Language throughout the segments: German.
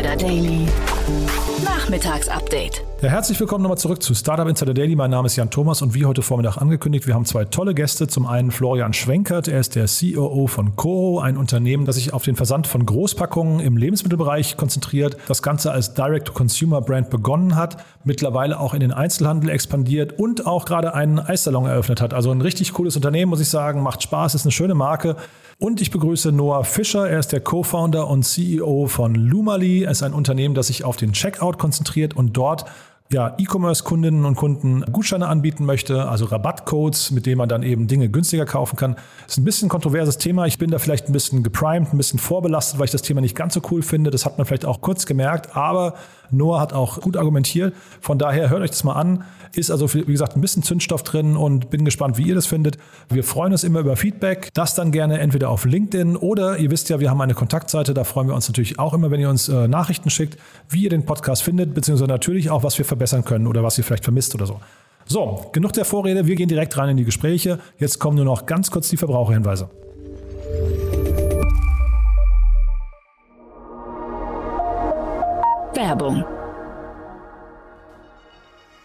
Insider Daily. Nachmittagsupdate. Ja, herzlich willkommen nochmal zurück zu Startup Insider Daily. Mein Name ist Jan Thomas und wie heute Vormittag angekündigt, wir haben zwei tolle Gäste. Zum einen Florian Schwenkert, er ist der COO von Coro, ein Unternehmen, das sich auf den Versand von Großpackungen im Lebensmittelbereich konzentriert. Das Ganze als Direct-to-Consumer-Brand begonnen hat, mittlerweile auch in den Einzelhandel expandiert und auch gerade einen Eissalon eröffnet hat. Also ein richtig cooles Unternehmen, muss ich sagen, macht Spaß, ist eine schöne Marke. Und ich begrüße Noah Fischer. Er ist der Co-Founder und CEO von Lumali. Er ist ein Unternehmen, das sich auf den Checkout konzentriert und dort ja, E-Commerce-Kundinnen und Kunden Gutscheine anbieten möchte, also Rabattcodes, mit denen man dann eben Dinge günstiger kaufen kann. Das ist ein bisschen ein kontroverses Thema. Ich bin da vielleicht ein bisschen geprimed, ein bisschen vorbelastet, weil ich das Thema nicht ganz so cool finde. Das hat man vielleicht auch kurz gemerkt, aber Noah hat auch gut argumentiert. Von daher hört euch das mal an. Ist also, wie gesagt, ein bisschen Zündstoff drin und bin gespannt, wie ihr das findet. Wir freuen uns immer über Feedback. Das dann gerne entweder auf LinkedIn oder ihr wisst ja, wir haben eine Kontaktseite. Da freuen wir uns natürlich auch immer, wenn ihr uns äh, Nachrichten schickt, wie ihr den Podcast findet, beziehungsweise natürlich auch, was wir verbessern können oder was ihr vielleicht vermisst oder so. So, genug der Vorrede. Wir gehen direkt rein in die Gespräche. Jetzt kommen nur noch ganz kurz die Verbraucherhinweise. Werbung.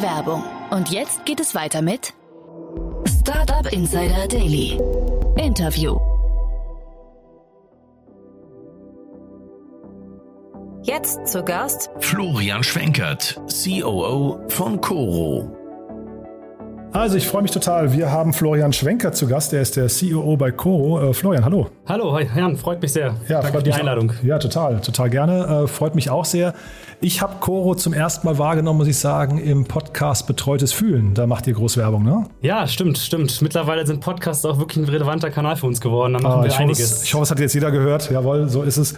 Die Werbung. Und jetzt geht es weiter mit Startup Insider Daily. Interview. Jetzt zu Gast Florian Schwenkert, COO von Coro. Also ich freue mich total. Wir haben Florian Schwenker zu Gast. Er ist der COO bei Coro. Äh, Florian, hallo. Hallo, Jan, freut mich sehr. Ja, Danke für die Einladung. Auch. Ja, total, total gerne. Äh, freut mich auch sehr. Ich habe Coro zum ersten Mal wahrgenommen, muss ich sagen, im Podcast Betreutes Fühlen. Da macht ihr Großwerbung, ne? Ja, stimmt, stimmt. Mittlerweile sind Podcasts auch wirklich ein relevanter Kanal für uns geworden. Da machen Ah, wir ich hoffe, einiges. es, ich hoffe, es hat jetzt jeder gehört. Jawohl, so ist es.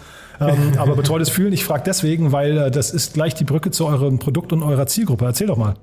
Ähm, aber betreutes Fühlen, ich frage deswegen, weil äh, das ist gleich die Brücke zu eurem Produkt und eurer Zielgruppe. Erzähl doch mal.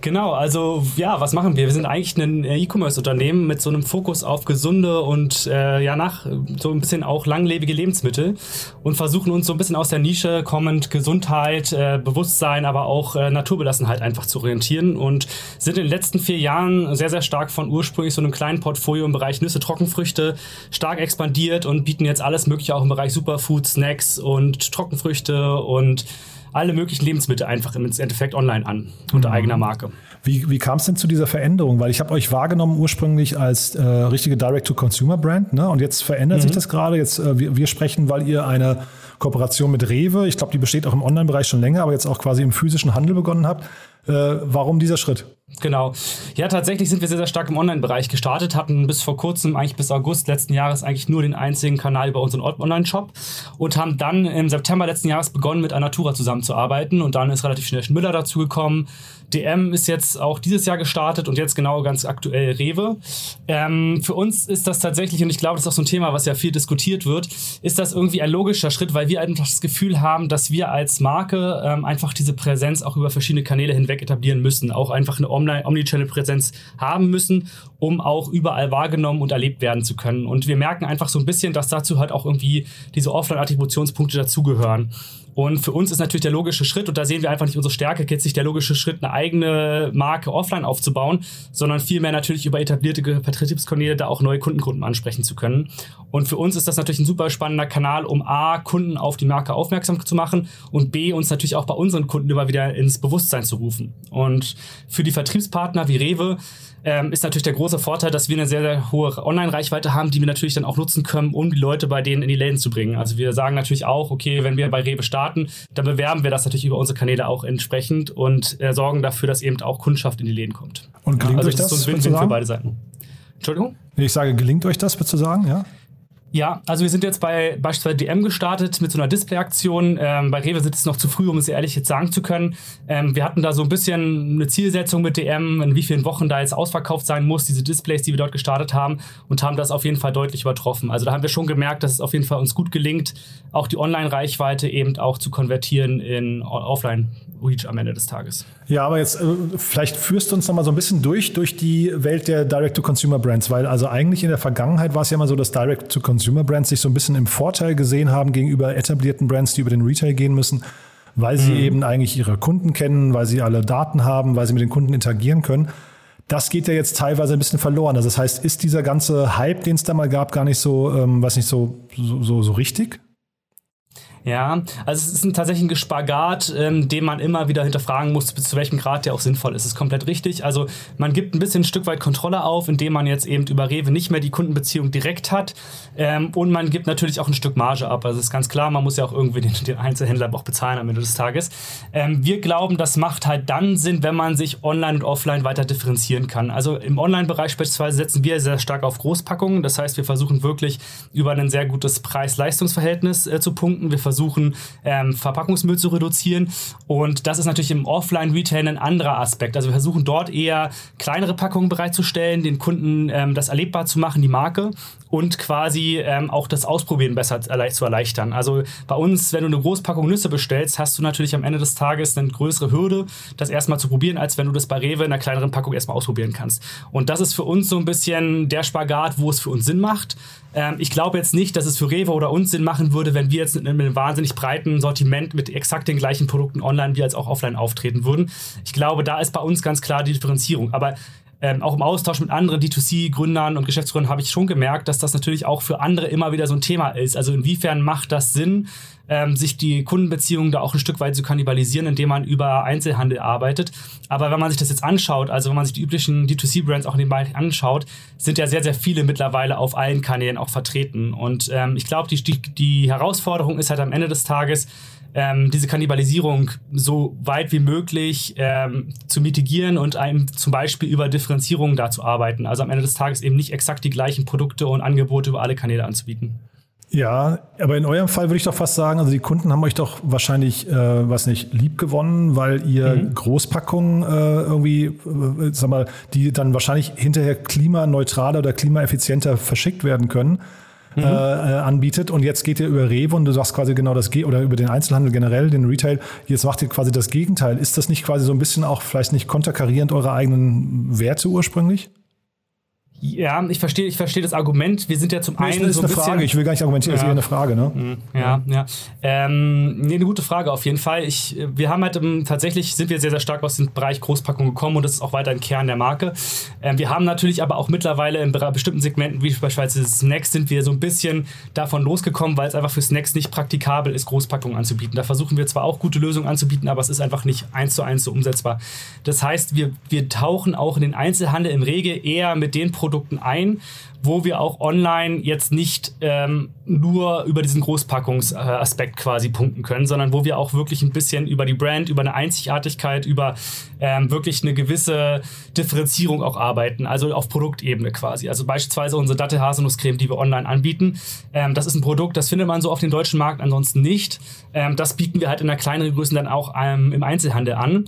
Genau, also ja, was machen wir? Wir sind eigentlich ein äh, E-Commerce-Unternehmen mit so einem Fokus auf gesunde und äh, ja nach so ein bisschen auch langlebige Lebensmittel und versuchen uns so ein bisschen aus der Nische kommend Gesundheit, äh, Bewusstsein, aber auch äh, Naturbelassenheit einfach zu orientieren und sind in den letzten vier Jahren sehr, sehr stark von ursprünglich so einem kleinen Portfolio im Bereich Nüsse, Trockenfrüchte stark expandiert und bieten jetzt alles Mögliche auch im Bereich Superfood, Snacks und Trockenfrüchte und alle möglichen Lebensmittel einfach im Endeffekt online an, unter eigener Marke. Wie, wie kam es denn zu dieser Veränderung? Weil ich habe euch wahrgenommen ursprünglich als äh, richtige Direct-to-Consumer-Brand, ne? Und jetzt verändert sich das gerade. Jetzt äh, wir, wir sprechen, weil ihr eine Kooperation mit Rewe, ich glaube, die besteht auch im Online-Bereich schon länger, aber jetzt auch quasi im physischen Handel begonnen habt. Äh, warum dieser Schritt? Genau. Ja, tatsächlich sind wir sehr, sehr stark im Online-Bereich gestartet, hatten bis vor kurzem, eigentlich bis August letzten Jahres, eigentlich nur den einzigen Kanal über unseren Online-Shop und haben dann im September letzten Jahres begonnen, mit Anatura zusammenzuarbeiten und dann ist relativ schnell Müller dazugekommen. DM ist jetzt auch dieses Jahr gestartet und jetzt genau ganz aktuell Rewe. Ähm, für uns ist das tatsächlich, und ich glaube, das ist auch so ein Thema, was ja viel diskutiert wird, ist das irgendwie ein logischer Schritt, weil wir einfach das Gefühl haben, dass wir als Marke ähm, einfach diese Präsenz auch über verschiedene Kanäle hinweg etablieren müssen, auch einfach eine Omnichannel-Präsenz haben müssen, um auch überall wahrgenommen und erlebt werden zu können. Und wir merken einfach so ein bisschen, dass dazu halt auch irgendwie diese Offline-Attributionspunkte dazugehören. Und für uns ist natürlich der logische Schritt, und da sehen wir einfach nicht unsere Stärke, jetzt nicht der logische Schritt, eine eigene Marke offline aufzubauen, sondern vielmehr natürlich über etablierte Vertriebskanäle da auch neue Kundengruppen ansprechen zu können. Und für uns ist das natürlich ein super spannender Kanal, um A, Kunden auf die Marke aufmerksam zu machen und B, uns natürlich auch bei unseren Kunden immer wieder ins Bewusstsein zu rufen. Und für die Vertriebspartner wie Rewe ähm, ist natürlich der große Vorteil, dass wir eine sehr, sehr hohe Online-Reichweite haben, die wir natürlich dann auch nutzen können, um die Leute bei denen in die Läden zu bringen. Also wir sagen natürlich auch, okay, wenn wir bei Rewe starten, dann bewerben wir das natürlich über unsere Kanäle auch entsprechend und äh, sorgen dafür, dass eben auch Kundschaft in die Läden kommt. Und gelingt also euch das, ist so ein Win-Win für beide Seiten. Entschuldigung? Ich sage, gelingt euch das, würdest du sagen? Ja? Ja, also wir sind jetzt bei beispielsweise DM gestartet mit so einer Display-Aktion. Ähm, bei Rewe sitzt es noch zu früh, um es ehrlich jetzt sagen zu können. Ähm, wir hatten da so ein bisschen eine Zielsetzung mit DM, in wie vielen Wochen da jetzt ausverkauft sein muss, diese Displays, die wir dort gestartet haben und haben das auf jeden Fall deutlich übertroffen. Also da haben wir schon gemerkt, dass es auf jeden Fall uns gut gelingt, auch die Online-Reichweite eben auch zu konvertieren in Offline Reach am Ende des Tages. Ja, aber jetzt äh, vielleicht führst du uns noch mal so ein bisschen durch durch die Welt der Direct-to-Consumer-Brands, weil also eigentlich in der Vergangenheit war es ja immer so, dass Direct-to-Consumer-Brands sich so ein bisschen im Vorteil gesehen haben gegenüber etablierten Brands, die über den Retail gehen müssen, weil sie mhm. eben eigentlich ihre Kunden kennen, weil sie alle Daten haben, weil sie mit den Kunden interagieren können. Das geht ja jetzt teilweise ein bisschen verloren. Also das heißt, ist dieser ganze Hype, den es da mal gab, gar nicht so, ähm, was nicht so, so, so, so richtig? Ja, also es ist ein tatsächlich ein Spagat, ähm, den man immer wieder hinterfragen muss, bis zu welchem Grad der auch sinnvoll ist. Das ist komplett richtig. Also man gibt ein bisschen ein Stück weit Kontrolle auf, indem man jetzt eben über Rewe nicht mehr die Kundenbeziehung direkt hat. Ähm, und man gibt natürlich auch ein Stück Marge ab. Also ist ganz klar, man muss ja auch irgendwie den, den Einzelhändler auch bezahlen am Ende des Tages. Ähm, wir glauben, das macht halt dann Sinn, wenn man sich online und offline weiter differenzieren kann. Also im Online-Bereich beispielsweise setzen wir sehr stark auf Großpackungen. Das heißt, wir versuchen wirklich über ein sehr gutes Preis-Leistungs-Verhältnis äh, zu punkten. Wir versuchen versuchen, ähm, Verpackungsmüll zu reduzieren. Und das ist natürlich im Offline-Retail ein anderer Aspekt. Also wir versuchen dort eher kleinere Packungen bereitzustellen, den Kunden ähm, das erlebbar zu machen, die Marke und quasi ähm, auch das Ausprobieren besser zu erleichtern. Also bei uns, wenn du eine Großpackung Nüsse bestellst, hast du natürlich am Ende des Tages eine größere Hürde, das erstmal zu probieren, als wenn du das bei Rewe in einer kleineren Packung erstmal ausprobieren kannst. Und das ist für uns so ein bisschen der Spagat, wo es für uns Sinn macht. Ähm, ich glaube jetzt nicht, dass es für Rewe oder uns Sinn machen würde, wenn wir jetzt mit einem wahnsinnig breiten Sortiment mit exakt den gleichen Produkten online wie als auch offline auftreten würden. Ich glaube, da ist bei uns ganz klar die Differenzierung. Aber ähm, auch im Austausch mit anderen D2C-Gründern und Geschäftsführern habe ich schon gemerkt, dass das natürlich auch für andere immer wieder so ein Thema ist. Also inwiefern macht das Sinn, ähm, sich die Kundenbeziehungen da auch ein Stück weit zu kannibalisieren, indem man über Einzelhandel arbeitet. Aber wenn man sich das jetzt anschaut, also wenn man sich die üblichen D2C-Brands auch in dem Bereich anschaut, sind ja sehr, sehr viele mittlerweile auf allen Kanälen auch vertreten. Und ähm, ich glaube, die, die Herausforderung ist halt am Ende des Tages, ähm, diese Kannibalisierung so weit wie möglich ähm, zu mitigieren und einem zum Beispiel über Differenzierung da zu arbeiten. Also am Ende des Tages eben nicht exakt die gleichen Produkte und Angebote über alle Kanäle anzubieten. Ja, aber in eurem Fall würde ich doch fast sagen, also die Kunden haben euch doch wahrscheinlich, äh, was nicht, lieb gewonnen, weil ihr mhm. Großpackungen äh, irgendwie, äh, sag mal, die dann wahrscheinlich hinterher klimaneutraler oder klimaeffizienter verschickt werden können mhm. äh, anbietet. Und jetzt geht ihr über Rewe und du sagst quasi genau das Ge oder über den Einzelhandel generell, den Retail. Jetzt macht ihr quasi das Gegenteil. Ist das nicht quasi so ein bisschen auch vielleicht nicht konterkarierend eure eigenen Werte ursprünglich? Ja, ich verstehe, ich verstehe das Argument. Wir sind ja zum nee, einen. Das ist so ein eine bisschen, Frage. Ich will gar nicht argumentieren, ja. das ist eher eine Frage, ne? Mhm. Ja, ja. Ähm, nee, eine gute Frage auf jeden Fall. Ich, wir haben halt um, tatsächlich sind wir sehr, sehr stark aus dem Bereich Großpackung gekommen und das ist auch weiter ein Kern der Marke. Ähm, wir haben natürlich aber auch mittlerweile in bestimmten Segmenten, wie beispielsweise Snacks, sind wir so ein bisschen davon losgekommen, weil es einfach für Snacks nicht praktikabel ist, Großpackungen anzubieten. Da versuchen wir zwar auch gute Lösungen anzubieten, aber es ist einfach nicht eins zu eins so umsetzbar. Das heißt, wir, wir tauchen auch in den Einzelhandel im Regel eher mit den Produkten Produkten ein, wo wir auch online jetzt nicht ähm, nur über diesen Großpackungsaspekt quasi punkten können, sondern wo wir auch wirklich ein bisschen über die Brand, über eine Einzigartigkeit, über ähm, wirklich eine gewisse Differenzierung auch arbeiten, also auf Produktebene quasi. Also beispielsweise unsere Dattel-Haselnusscreme, die wir online anbieten. Ähm, das ist ein Produkt, das findet man so auf dem deutschen Markt ansonsten nicht. Ähm, das bieten wir halt in einer kleineren Größe dann auch ähm, im Einzelhandel an.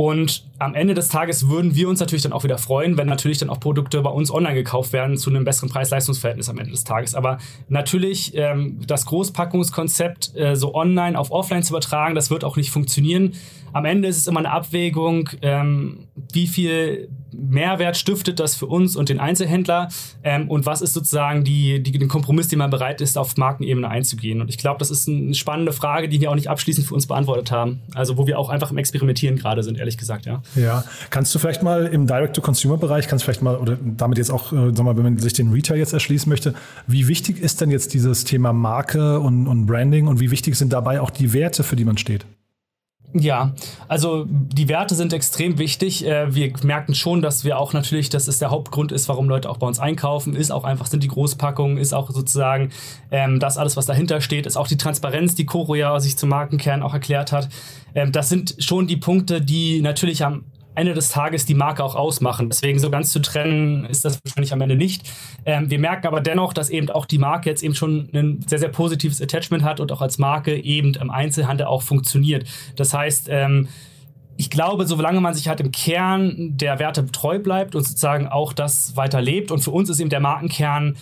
Und am Ende des Tages würden wir uns natürlich dann auch wieder freuen, wenn natürlich dann auch Produkte bei uns online gekauft werden zu einem besseren Preis-Leistungs-Verhältnis am Ende des Tages. Aber natürlich ähm, das Großpackungskonzept äh, so online auf offline zu übertragen, das wird auch nicht funktionieren. Am Ende ist es immer eine Abwägung, ähm, wie viel Mehrwert stiftet das für uns und den Einzelhändler ähm, und was ist sozusagen die, die, den Kompromiss, den man bereit ist, auf Markenebene einzugehen. Und ich glaube, das ist eine spannende Frage, die wir auch nicht abschließend für uns beantwortet haben. Also wo wir auch einfach im Experimentieren gerade sind, ehrlich gesagt, ja. Ja, kannst du vielleicht mal im Direct-to-Consumer-Bereich, kannst du vielleicht mal, oder damit jetzt auch, äh, sag mal, wenn man sich den Retail jetzt erschließen möchte, wie wichtig ist denn jetzt dieses Thema Marke und, und Branding und wie wichtig sind dabei auch die Werte, für die man steht? Ja, also die Werte sind extrem wichtig. Äh, wir merken schon, dass wir auch natürlich, dass es der Hauptgrund ist, warum Leute auch bei uns einkaufen, ist auch einfach, sind die Großpackungen, ist auch sozusagen ähm, das alles, was dahinter steht, ist auch die Transparenz, die Coro ja sich zum Markenkern auch erklärt hat. Ähm, das sind schon die Punkte, die natürlich am Ende des Tages die Marke auch ausmachen. Deswegen so ganz zu trennen ist das wahrscheinlich am Ende nicht. Ähm, wir merken aber dennoch, dass eben auch die Marke jetzt eben schon ein sehr, sehr positives Attachment hat und auch als Marke eben im Einzelhandel auch funktioniert. Das heißt, ähm, ich glaube, solange man sich halt im Kern der Werte treu bleibt und sozusagen auch das weiterlebt und für uns ist eben der Markenkern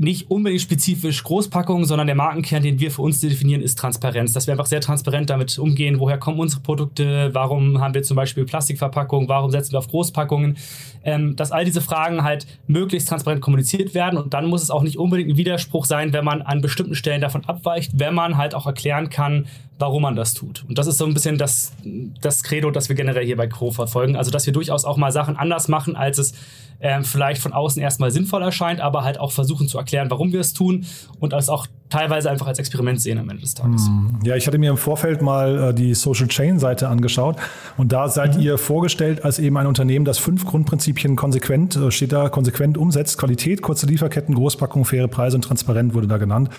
nicht unbedingt spezifisch Großpackungen, sondern der Markenkern, den wir für uns definieren, ist Transparenz. Dass wir einfach sehr transparent damit umgehen, woher kommen unsere Produkte, warum haben wir zum Beispiel Plastikverpackungen, warum setzen wir auf Großpackungen. Ähm, dass all diese Fragen halt möglichst transparent kommuniziert werden und dann muss es auch nicht unbedingt ein Widerspruch sein, wenn man an bestimmten Stellen davon abweicht, wenn man halt auch erklären kann, warum man das tut. Und das ist so ein bisschen das, das Credo, das wir generell hier bei Crow verfolgen. Also, dass wir durchaus auch mal Sachen anders machen, als es ähm, vielleicht von außen erstmal sinnvoll erscheint, aber halt auch versuchen zu erklären, warum wir es tun und es auch teilweise einfach als Experiment sehen am Ende des Tages. Hm. Ja, ich hatte mir im Vorfeld mal äh, die Social Chain Seite angeschaut und da seid mhm. ihr vorgestellt als eben ein Unternehmen, das fünf Grundprinzipien konsequent, äh, steht da, konsequent umsetzt. Qualität, kurze Lieferketten, Großpackung, faire Preise und transparent wurde da genannt.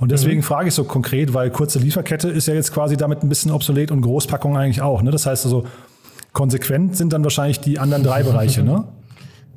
Und deswegen mhm. frage ich so konkret, weil kurze Lieferkette ist ja jetzt quasi damit ein bisschen obsolet und Großpackung eigentlich auch. Ne? Das heißt also, konsequent sind dann wahrscheinlich die anderen drei Bereiche, ne?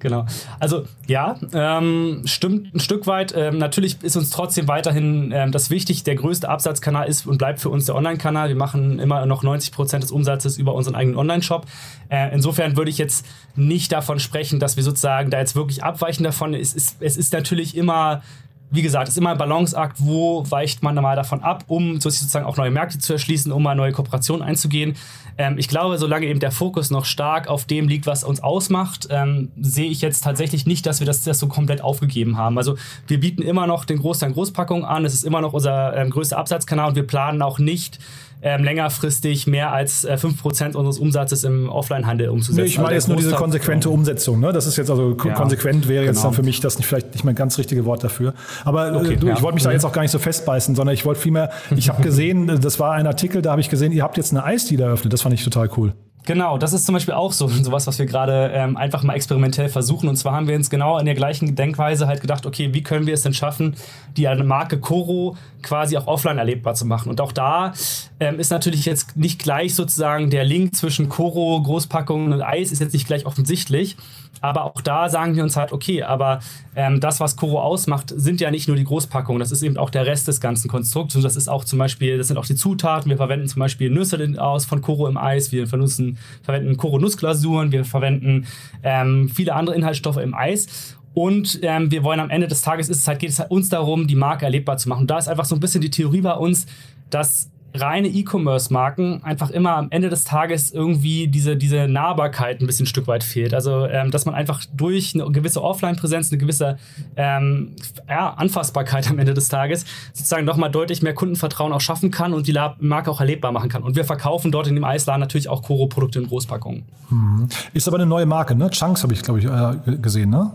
Genau. Also ja, ähm, stimmt ein Stück weit. Ähm, natürlich ist uns trotzdem weiterhin ähm, das wichtig. Der größte Absatzkanal ist und bleibt für uns der Online-Kanal. Wir machen immer noch 90 Prozent des Umsatzes über unseren eigenen Online-Shop. Äh, insofern würde ich jetzt nicht davon sprechen, dass wir sozusagen da jetzt wirklich abweichen davon. Es ist, es ist natürlich immer wie gesagt, es ist immer ein Balanceakt, wo weicht man mal davon ab, um sozusagen auch neue Märkte zu erschließen, um mal neue Kooperationen einzugehen. Ähm, ich glaube, solange eben der Fokus noch stark auf dem liegt, was uns ausmacht, ähm, sehe ich jetzt tatsächlich nicht, dass wir das, das, so komplett aufgegeben haben. Also wir bieten immer noch den Großteil Großpackungen an, es ist immer noch unser ähm, größter Absatzkanal und wir planen auch nicht, ähm, längerfristig mehr als äh, 5% unseres Umsatzes im Offline-Handel umzusetzen. Nee, ich meine also jetzt nur diese konsequente Umsetzung. Ne? Das ist jetzt also ja, konsequent wäre jetzt genau. dann für mich das nicht, vielleicht nicht mein ganz richtige Wort dafür. Aber äh, okay, du, ja. ich wollte mich da mhm. jetzt auch gar nicht so festbeißen, sondern ich wollte vielmehr, ich habe gesehen, das war ein Artikel, da habe ich gesehen, ihr habt jetzt eine Eisdiele eröffnet. Das fand ich total cool. Genau, das ist zum Beispiel auch so sowas, was wir gerade ähm, einfach mal experimentell versuchen. Und zwar haben wir uns genau in der gleichen Denkweise halt gedacht, okay, wie können wir es denn schaffen, die Marke Koro quasi auch offline erlebbar zu machen. Und auch da ähm, ist natürlich jetzt nicht gleich sozusagen der Link zwischen Koro, Großpackungen und Eis ist jetzt nicht gleich offensichtlich. Aber auch da sagen wir uns halt, okay, aber ähm, das, was Koro ausmacht, sind ja nicht nur die Großpackungen, das ist eben auch der Rest des ganzen Konstrukts. Und das ist auch zum Beispiel, das sind auch die Zutaten. Wir verwenden zum Beispiel Nüsse aus von Koro im Eis, wir vernutzen, verwenden Koro-Nussglasuren, wir verwenden ähm, viele andere Inhaltsstoffe im Eis. Und ähm, wir wollen am Ende des Tages ist es halt, geht es halt uns darum, die Marke erlebbar zu machen. Und da ist einfach so ein bisschen die Theorie bei uns, dass reine E-Commerce-Marken einfach immer am Ende des Tages irgendwie diese, diese Nahbarkeit ein bisschen ein Stück weit fehlt. Also, ähm, dass man einfach durch eine gewisse Offline-Präsenz, eine gewisse ähm, ja, Anfassbarkeit am Ende des Tages sozusagen nochmal deutlich mehr Kundenvertrauen auch schaffen kann und die Marke auch erlebbar machen kann. Und wir verkaufen dort in dem Eisladen natürlich auch Koro-Produkte in Großpackungen. Mhm. Ist aber eine neue Marke, ne? Chunks habe ich, glaube ich, äh, gesehen, ne?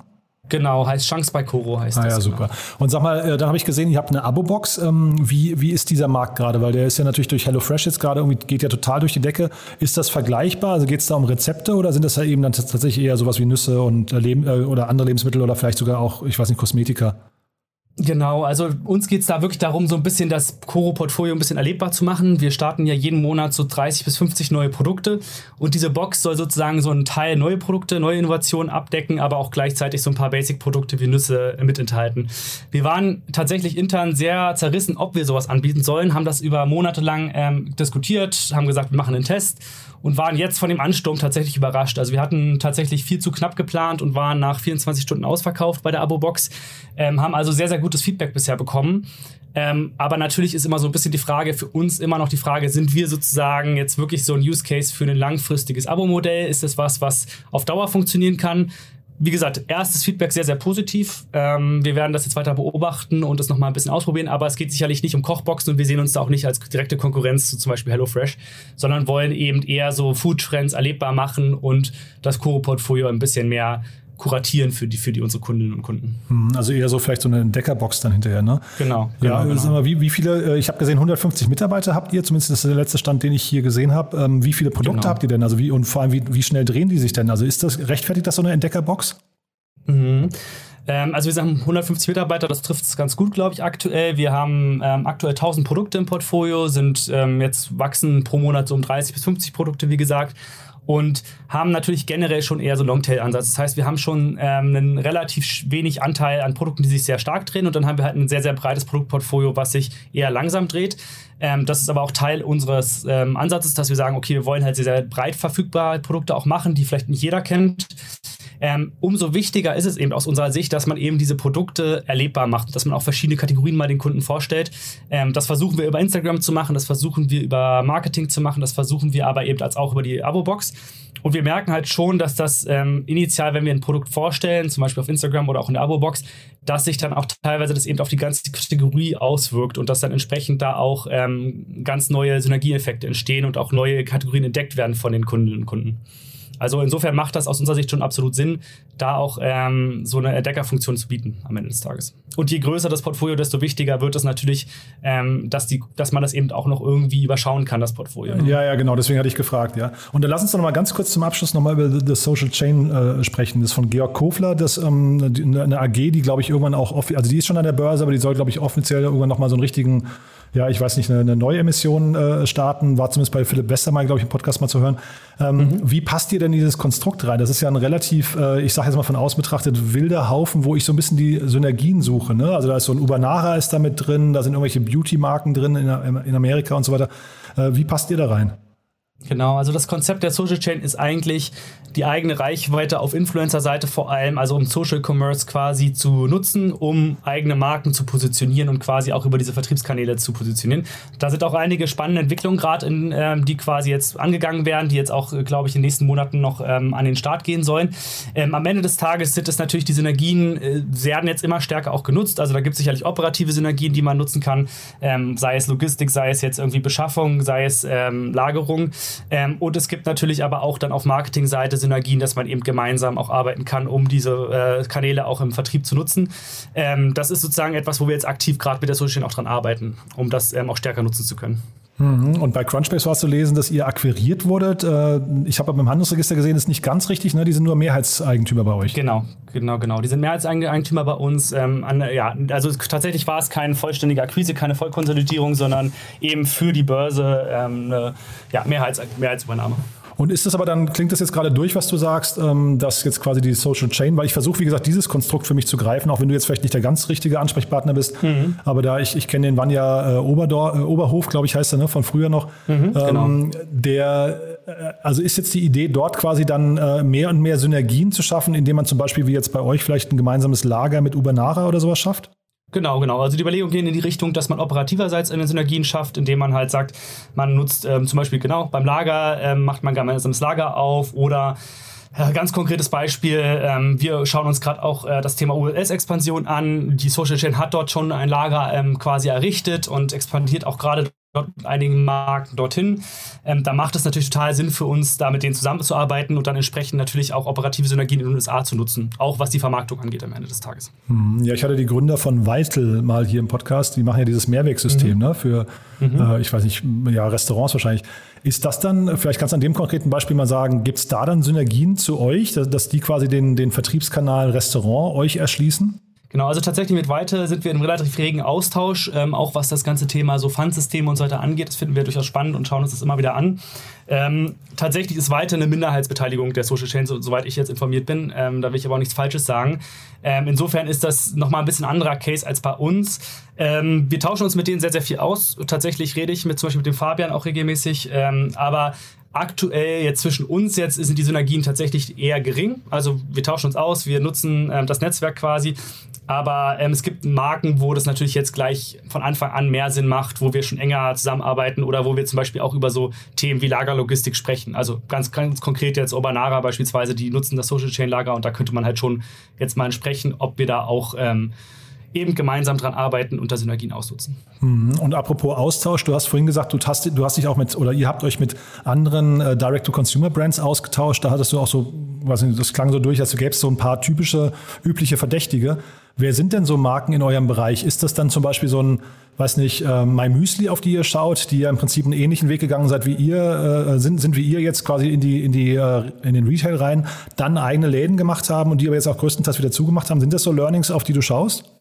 Genau, heißt Chance bei Koro heißt ah, das. Ja, genau. super. Und sag mal, äh, dann habe ich gesehen, ihr habt eine Abo-Box. Ähm, wie, wie ist dieser Markt gerade? Weil der ist ja natürlich durch HelloFresh jetzt gerade irgendwie, geht ja total durch die Decke. Ist das vergleichbar? Also geht es da um Rezepte oder sind das ja eben dann tatsächlich eher sowas wie Nüsse und äh, Leben, äh, oder andere Lebensmittel oder vielleicht sogar auch, ich weiß nicht, Kosmetika? Genau, also uns geht es da wirklich darum, so ein bisschen das Koro-Portfolio ein bisschen erlebbar zu machen. Wir starten ja jeden Monat so 30 bis 50 neue Produkte und diese Box soll sozusagen so einen Teil neue Produkte, neue Innovationen abdecken, aber auch gleichzeitig so ein paar Basic-Produkte wie Nüsse mit enthalten. Wir waren tatsächlich intern sehr zerrissen, ob wir sowas anbieten sollen, haben das über Monate lang ähm, diskutiert, haben gesagt, wir machen einen Test und waren jetzt von dem Ansturm tatsächlich überrascht. Also wir hatten tatsächlich viel zu knapp geplant und waren nach 24 Stunden ausverkauft bei der Abo-Box, ähm, haben also sehr, sehr gutes Feedback bisher bekommen. Ähm, aber natürlich ist immer so ein bisschen die Frage, für uns immer noch die Frage, sind wir sozusagen jetzt wirklich so ein Use Case für ein langfristiges Abo-Modell? Ist das was, was auf Dauer funktionieren kann? Wie gesagt, erstes Feedback sehr, sehr positiv. Ähm, wir werden das jetzt weiter beobachten und das nochmal ein bisschen ausprobieren, aber es geht sicherlich nicht um Kochboxen und wir sehen uns da auch nicht als direkte Konkurrenz zu zum Beispiel HelloFresh, sondern wollen eben eher so Food Trends erlebbar machen und das Koro-Portfolio ein bisschen mehr kuratieren für die, für die unsere Kundinnen und Kunden. Hm, also eher so vielleicht so eine Entdeckerbox dann hinterher, ne? Genau. Ja, genau, genau. Mal, wie, wie viele, äh, ich habe gesehen, 150 Mitarbeiter habt ihr, zumindest das ist der letzte Stand, den ich hier gesehen habe. Ähm, wie viele Produkte genau. habt ihr denn? Also wie, und vor allem, wie, wie schnell drehen die sich denn? Also ist das, rechtfertigt das so eine Entdeckerbox? Mhm. Ähm, also wir haben 150 Mitarbeiter, das trifft es ganz gut, glaube ich, aktuell. Wir haben ähm, aktuell 1000 Produkte im Portfolio, sind ähm, jetzt wachsen pro Monat so um 30 bis 50 Produkte, wie gesagt. Und haben natürlich generell schon eher so Longtail-Ansatz. Das heißt, wir haben schon ähm, einen relativ wenig Anteil an Produkten, die sich sehr stark drehen und dann haben wir halt ein sehr, sehr breites Produktportfolio, was sich eher langsam dreht. Ähm, das ist aber auch Teil unseres ähm, Ansatzes, dass wir sagen, okay, wir wollen halt sehr, sehr breit verfügbare Produkte auch machen, die vielleicht nicht jeder kennt. Ähm, umso wichtiger ist es eben aus unserer Sicht, dass man eben diese Produkte erlebbar macht, dass man auch verschiedene Kategorien mal den Kunden vorstellt. Ähm, das versuchen wir über Instagram zu machen, das versuchen wir über Marketing zu machen, das versuchen wir aber eben als auch über die Abo-Box. Und wir merken halt schon, dass das ähm, initial, wenn wir ein Produkt vorstellen, zum Beispiel auf Instagram oder auch in der Abo-Box, dass sich dann auch teilweise das eben auf die ganze Kategorie auswirkt und dass dann entsprechend da auch ähm, ganz neue Synergieeffekte entstehen und auch neue Kategorien entdeckt werden von den Kundinnen und Kunden. Also insofern macht das aus unserer Sicht schon absolut Sinn, da auch ähm, so eine Entdeckerfunktion zu bieten am Ende des Tages. Und je größer das Portfolio, desto wichtiger wird es natürlich, ähm, dass, die, dass man das eben auch noch irgendwie überschauen kann, das Portfolio. Ja, ja, genau, deswegen hatte ich gefragt, ja. Und dann lass uns doch noch mal ganz kurz zum Abschluss noch mal über The Social Chain äh, sprechen. Das ist von Georg Kofler, das ähm, eine AG, die glaube ich irgendwann auch, also die ist schon an der Börse, aber die soll glaube ich offiziell irgendwann noch mal so einen richtigen ja, ich weiß nicht, eine, eine neue Emission äh, starten. War zumindest bei Philipp Westermeier, glaube ich, im Podcast mal zu hören. Ähm, mhm. Wie passt dir denn dieses Konstrukt rein? Das ist ja ein relativ, äh, ich sage jetzt mal von außen betrachtet, wilder Haufen, wo ich so ein bisschen die Synergien suche. Ne? Also da ist so ein Ubanara ist da mit drin, da sind irgendwelche Beauty-Marken drin in, in Amerika und so weiter. Äh, wie passt ihr da rein? Genau, also das Konzept der Social Chain ist eigentlich die eigene Reichweite auf Influencer-Seite vor allem, also um Social Commerce quasi zu nutzen, um eigene Marken zu positionieren und quasi auch über diese Vertriebskanäle zu positionieren. Da sind auch einige spannende Entwicklungen gerade, ähm, die quasi jetzt angegangen werden, die jetzt auch, äh, glaube ich, in den nächsten Monaten noch ähm, an den Start gehen sollen. Ähm, am Ende des Tages sind es natürlich die Synergien, äh, werden jetzt immer stärker auch genutzt. Also da gibt es sicherlich operative Synergien, die man nutzen kann, ähm, sei es Logistik, sei es jetzt irgendwie Beschaffung, sei es ähm, Lagerung. Ähm, und es gibt natürlich aber auch dann auf Marketingseite Synergien, dass man eben gemeinsam auch arbeiten kann, um diese äh, Kanäle auch im Vertrieb zu nutzen. Ähm, das ist sozusagen etwas, wo wir jetzt aktiv gerade mit der Social auch dran arbeiten, um das ähm, auch stärker nutzen zu können. Mhm. Und bei Crunchbase war es zu lesen, dass ihr akquiriert wurdet. Äh, ich habe aber im Handelsregister gesehen, das ist nicht ganz richtig, ne? Die sind nur Mehrheitseigentümer bei euch. Genau, genau, genau. Die sind Mehrheitseigentümer bei uns. Ähm, an, ja, also tatsächlich war es keine vollständige Akquise, keine Vollkonsolidierung, sondern eben für die Börse ähm, eine ja, Mehrheits Mehrheitsübernahme. Und ist das aber dann, klingt das jetzt gerade durch, was du sagst, ähm, dass jetzt quasi die Social Chain, weil ich versuche, wie gesagt, dieses Konstrukt für mich zu greifen, auch wenn du jetzt vielleicht nicht der ganz richtige Ansprechpartner bist, mhm. aber da ich, ich kenne den Vanja äh, Oberdor, äh, Oberhof, glaube ich, heißt er, ne, von früher noch, mhm, genau. ähm, der, äh, also ist jetzt die Idee, dort quasi dann äh, mehr und mehr Synergien zu schaffen, indem man zum Beispiel wie jetzt bei euch vielleicht ein gemeinsames Lager mit Ubernara oder sowas schafft? Genau, genau. Also die Überlegungen gehen in die Richtung, dass man operativerseits eine Synergien schafft, indem man halt sagt, man nutzt ähm, zum Beispiel genau beim Lager, ähm, macht man gemeinsames Lager auf oder äh, Ganz konkretes Beispiel, ähm, wir schauen uns gerade auch äh, das Thema ULS-Expansion an. Die Social Chain hat dort schon ein Lager ähm, quasi errichtet und expandiert auch gerade mit einigen Marken dorthin. Ähm, da macht es natürlich total Sinn für uns, da mit denen zusammenzuarbeiten und dann entsprechend natürlich auch operative Synergien in den USA zu nutzen, auch was die Vermarktung angeht am Ende des Tages. Hm, ja, ich hatte die Gründer von Weitel mal hier im Podcast, die machen ja dieses Mehrwegsystem mhm. ne, für, mhm. äh, ich weiß nicht, ja, Restaurants wahrscheinlich. Ist das dann, vielleicht kannst du an dem konkreten Beispiel mal sagen, gibt es da dann Synergien zu euch, dass, dass die quasi den, den Vertriebskanal Restaurant euch erschließen? Genau, also tatsächlich mit Weite sind wir im relativ regen Austausch, ähm, auch was das ganze Thema so Pfandsysteme und so weiter angeht. Das finden wir durchaus spannend und schauen uns das immer wieder an. Ähm, tatsächlich ist Weite eine Minderheitsbeteiligung der Social Chain, so, soweit ich jetzt informiert bin. Ähm, da will ich aber auch nichts Falsches sagen. Ähm, insofern ist das nochmal ein bisschen anderer Case als bei uns. Ähm, wir tauschen uns mit denen sehr, sehr viel aus. Tatsächlich rede ich mit zum Beispiel mit dem Fabian auch regelmäßig. Ähm, aber aktuell jetzt zwischen uns jetzt sind die Synergien tatsächlich eher gering. Also wir tauschen uns aus, wir nutzen ähm, das Netzwerk quasi. Aber ähm, es gibt Marken, wo das natürlich jetzt gleich von Anfang an mehr Sinn macht, wo wir schon enger zusammenarbeiten oder wo wir zum Beispiel auch über so Themen wie Lagerlogistik sprechen. Also ganz, ganz konkret jetzt Obanara beispielsweise, die nutzen das Social Chain Lager und da könnte man halt schon jetzt mal sprechen, ob wir da auch ähm, eben gemeinsam dran arbeiten und da Synergien ausnutzen. Mhm. Und apropos Austausch, du hast vorhin gesagt, du hast, du hast dich auch mit, oder ihr habt euch mit anderen äh, Direct-to-Consumer-Brands ausgetauscht. Da hattest du auch so, weiß nicht, das klang so durch, als gäbe es so ein paar typische, übliche Verdächtige. Wer sind denn so Marken in eurem Bereich? Ist das dann zum Beispiel so ein, weiß nicht, äh, My Müsli, auf die ihr schaut, die ja im Prinzip einen ähnlichen Weg gegangen seid wie ihr, äh, sind, sind wie ihr jetzt quasi in die, in die, äh, in den Retail rein, dann eigene Läden gemacht haben und die aber jetzt auch größtenteils wieder zugemacht haben? Sind das so Learnings, auf die du schaust?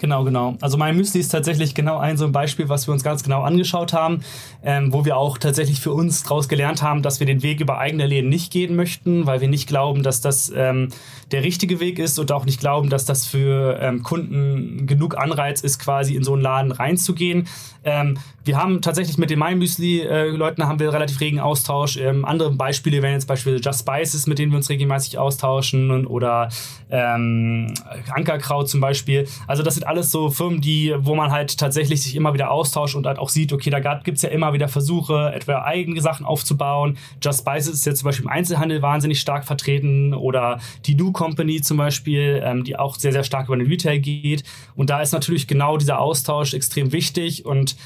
Genau, genau. Also mein Müsli ist tatsächlich genau ein so ein Beispiel, was wir uns ganz genau angeschaut haben, ähm, wo wir auch tatsächlich für uns daraus gelernt haben, dass wir den Weg über eigene Läden nicht gehen möchten, weil wir nicht glauben, dass das ähm, der richtige Weg ist und auch nicht glauben, dass das für ähm, Kunden genug Anreiz ist, quasi in so einen Laden reinzugehen. Ähm, wir haben tatsächlich mit den MyMüsli-Leuten äh, haben wir relativ regen Austausch. Ähm, andere Beispiele wären jetzt beispielsweise Just Spices, mit denen wir uns regelmäßig austauschen und, oder ähm, Ankerkraut zum Beispiel. Also das sind alles so Firmen, die, wo man halt tatsächlich sich immer wieder austauscht und halt auch sieht, okay, da gibt es ja immer wieder Versuche, etwa eigene Sachen aufzubauen. Just Spices ist jetzt zum Beispiel im Einzelhandel wahnsinnig stark vertreten oder die New Company zum Beispiel, ähm, die auch sehr, sehr stark über den Retail geht. Und da ist natürlich genau dieser Austausch extrem wichtig und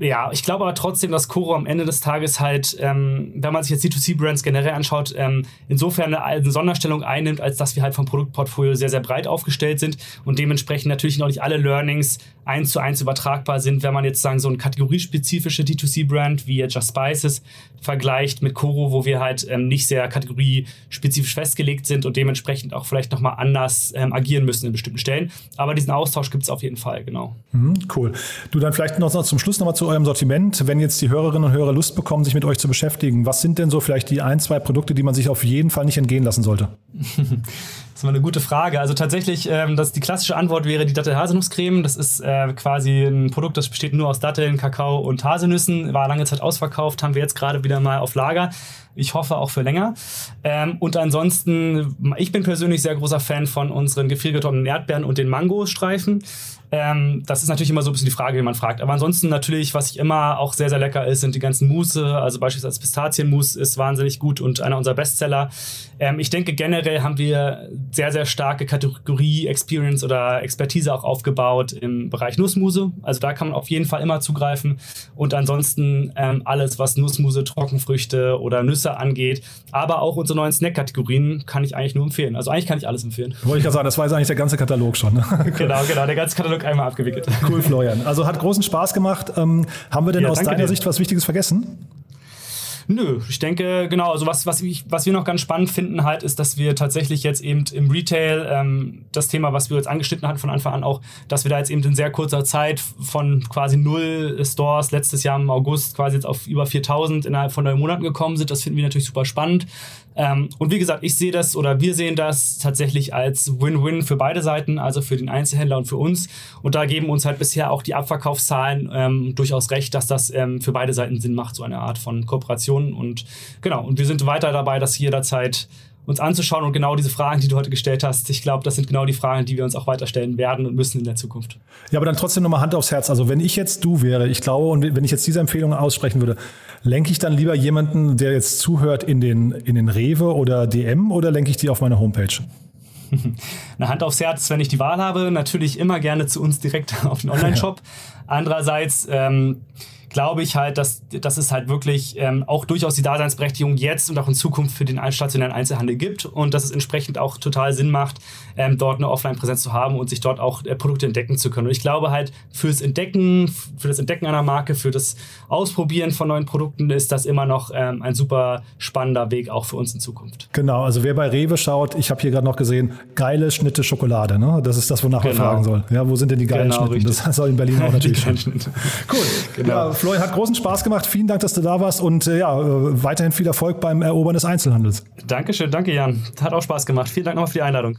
ja, ich glaube aber trotzdem, dass Koro am Ende des Tages halt, ähm, wenn man sich jetzt D2C-Brands generell anschaut, ähm, insofern eine, eine, Sonderstellung einnimmt, als dass wir halt vom Produktportfolio sehr, sehr breit aufgestellt sind und dementsprechend natürlich noch nicht alle Learnings eins zu eins übertragbar sind, wenn man jetzt sagen, so ein kategoriespezifische D2C-Brand wie Just Spices vergleicht mit Koro, wo wir halt ähm, nicht sehr kategoriespezifisch festgelegt sind und dementsprechend auch vielleicht nochmal anders ähm, agieren müssen in bestimmten Stellen. Aber diesen Austausch gibt es auf jeden Fall, genau. Mhm, cool. Du dann vielleicht noch zum Schluss nochmal zu eurem Sortiment. Wenn jetzt die Hörerinnen und Hörer Lust bekommen, sich mit euch zu beschäftigen, was sind denn so vielleicht die ein, zwei Produkte, die man sich auf jeden Fall nicht entgehen lassen sollte? Das ist mal eine gute Frage. Also tatsächlich, ähm, das, die klassische Antwort wäre die Dattel-Haselnusscreme. Das ist äh, quasi ein Produkt, das besteht nur aus Datteln, Kakao und Haselnüssen. War lange Zeit ausverkauft, haben wir jetzt gerade wieder mal auf Lager. Ich hoffe auch für länger. Ähm, und ansonsten, ich bin persönlich sehr großer Fan von unseren gefriergetrockneten Erdbeeren und den Mangostreifen. Ähm, das ist natürlich immer so ein bisschen die Frage, wie man fragt. Aber ansonsten natürlich, was ich immer auch sehr, sehr lecker ist, sind die ganzen Mousse. Also beispielsweise Pistazienmus ist wahnsinnig gut und einer unserer Bestseller. Ähm, ich denke, generell haben wir sehr, sehr starke Kategorie, Experience oder Expertise auch aufgebaut im Bereich Nussmuse. Also da kann man auf jeden Fall immer zugreifen. Und ansonsten ähm, alles, was Nussmuse, Trockenfrüchte oder Nüsse angeht. Aber auch unsere neuen Snack-Kategorien kann ich eigentlich nur empfehlen. Also eigentlich kann ich alles empfehlen. Wollte ich ja sagen, das war jetzt eigentlich der ganze Katalog schon. Ne? genau, genau, der ganze Katalog einmal abgewickelt. Cool, Florian. Also hat großen Spaß gemacht. Ähm, haben wir denn ja, aus deiner dir. Sicht was Wichtiges vergessen? Nö, ich denke, genau, also was, was, ich, was wir noch ganz spannend finden halt, ist, dass wir tatsächlich jetzt eben im Retail ähm, das Thema, was wir jetzt angeschnitten hatten von Anfang an auch, dass wir da jetzt eben in sehr kurzer Zeit von quasi null Stores letztes Jahr im August quasi jetzt auf über 4000 innerhalb von neun Monaten gekommen sind. Das finden wir natürlich super spannend. Ähm, und wie gesagt, ich sehe das oder wir sehen das tatsächlich als Win-Win für beide Seiten, also für den Einzelhändler und für uns. Und da geben uns halt bisher auch die Abverkaufszahlen ähm, durchaus recht, dass das ähm, für beide Seiten Sinn macht, so eine Art von Kooperation. Und genau, und wir sind weiter dabei, das jederzeit uns anzuschauen und genau diese Fragen, die du heute gestellt hast, ich glaube, das sind genau die Fragen, die wir uns auch weiter stellen werden und müssen in der Zukunft. Ja, aber dann trotzdem nochmal Hand aufs Herz. Also wenn ich jetzt du wäre, ich glaube, und wenn ich jetzt diese Empfehlung aussprechen würde, lenke ich dann lieber jemanden, der jetzt zuhört, in den, in den Rewe oder DM oder lenke ich die auf meine Homepage? Eine Hand aufs Herz, wenn ich die Wahl habe, natürlich immer gerne zu uns direkt auf den Online-Shop. Andererseits ähm, glaube ich halt, dass, dass es halt wirklich ähm, auch durchaus die Daseinsberechtigung jetzt und auch in Zukunft für den stationären Einzelhandel gibt und dass es entsprechend auch total Sinn macht, ähm, dort eine Offline-Präsenz zu haben und sich dort auch äh, Produkte entdecken zu können. Und ich glaube halt, fürs Entdecken, für das Entdecken einer Marke, für das Ausprobieren von neuen Produkten ist das immer noch ähm, ein super spannender Weg auch für uns in Zukunft. Genau, also wer bei Rewe schaut, ich habe hier gerade noch gesehen, geile Schnitte Schokolade, ne? Das ist das, wonach genau. man fragen soll. Ja, wo sind denn die geilen genau, Schnitte? Das soll in Berlin auch natürlich. Cool. Genau. Ja, Florian, hat großen Spaß gemacht. Vielen Dank, dass du da warst und äh, ja, äh, weiterhin viel Erfolg beim Erobern des Einzelhandels. Dankeschön, danke Jan. Hat auch Spaß gemacht. Vielen Dank nochmal für die Einladung.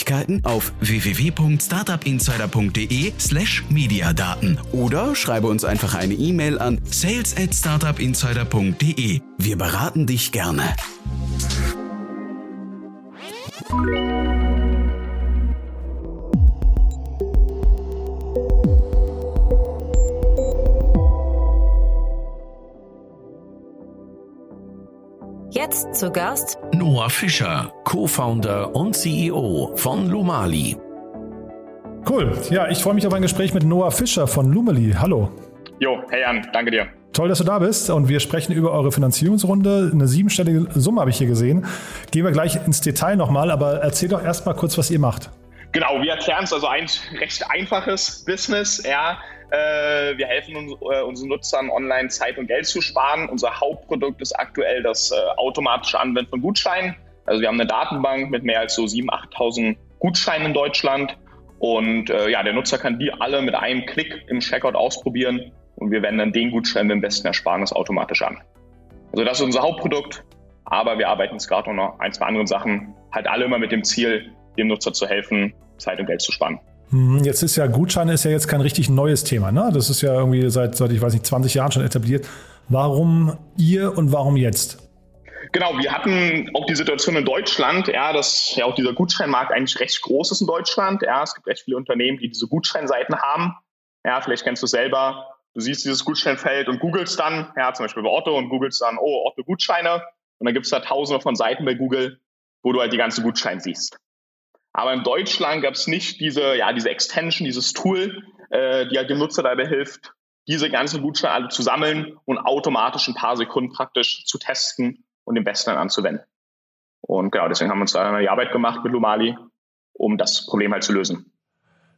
Möglichkeiten auf www.startupinsider.de slash Mediadaten oder schreibe uns einfach eine E-Mail an sales at startupinsider.de. Wir beraten dich gerne. Jetzt zu Gast Noah Fischer, Co-Founder und CEO von Lumali. Cool. Ja, ich freue mich auf ein Gespräch mit Noah Fischer von Lumeli. Hallo. Jo, hey Jan, danke dir. Toll, dass du da bist und wir sprechen über eure Finanzierungsrunde. Eine siebenstellige Summe habe ich hier gesehen. Gehen wir gleich ins Detail nochmal, aber erzähl doch erstmal kurz, was ihr macht. Genau, wir erklären es also ein recht einfaches Business. Ja, äh, wir helfen uns, äh, unseren Nutzern online Zeit und Geld zu sparen. Unser Hauptprodukt ist aktuell das äh, automatische Anwenden von Gutscheinen. Also wir haben eine Datenbank mit mehr als so 7.000, 8.000 Gutscheinen in Deutschland. Und äh, ja, der Nutzer kann die alle mit einem Klick im Checkout ausprobieren und wir wenden dann den Gutschein mit dem besten Ersparnis automatisch an. Also das ist unser Hauptprodukt, aber wir arbeiten jetzt gerade noch ein, zwei andere Sachen, halt alle immer mit dem Ziel, dem Nutzer zu helfen, Zeit und Geld zu sparen. Mhm, jetzt ist ja Gutscheine ist ja jetzt kein richtig neues Thema. Ne? Das ist ja irgendwie seit, seit, ich weiß nicht, 20 Jahren schon etabliert. Warum ihr und warum jetzt? Genau, wir hatten auch die Situation in Deutschland, ja, dass ja auch dieser Gutscheinmarkt eigentlich recht groß ist in Deutschland. Ja, es gibt recht viele Unternehmen, die diese Gutscheinseiten haben. Ja, vielleicht kennst du selber, du siehst dieses Gutscheinfeld und googelst dann, ja, zum Beispiel bei Otto und googelst dann, oh, Otto Gutscheine. Und dann gibt es da tausende von Seiten bei Google, wo du halt die ganze Gutscheine siehst. Aber in Deutschland gab es nicht diese, ja, diese Extension, dieses Tool, äh, die halt dem Nutzer dabei hilft, diese ganzen Gutscheine alle zu sammeln und automatisch ein paar Sekunden praktisch zu testen und den besten dann anzuwenden. Und genau, deswegen haben wir uns da die Arbeit gemacht mit Lumali, um das Problem halt zu lösen.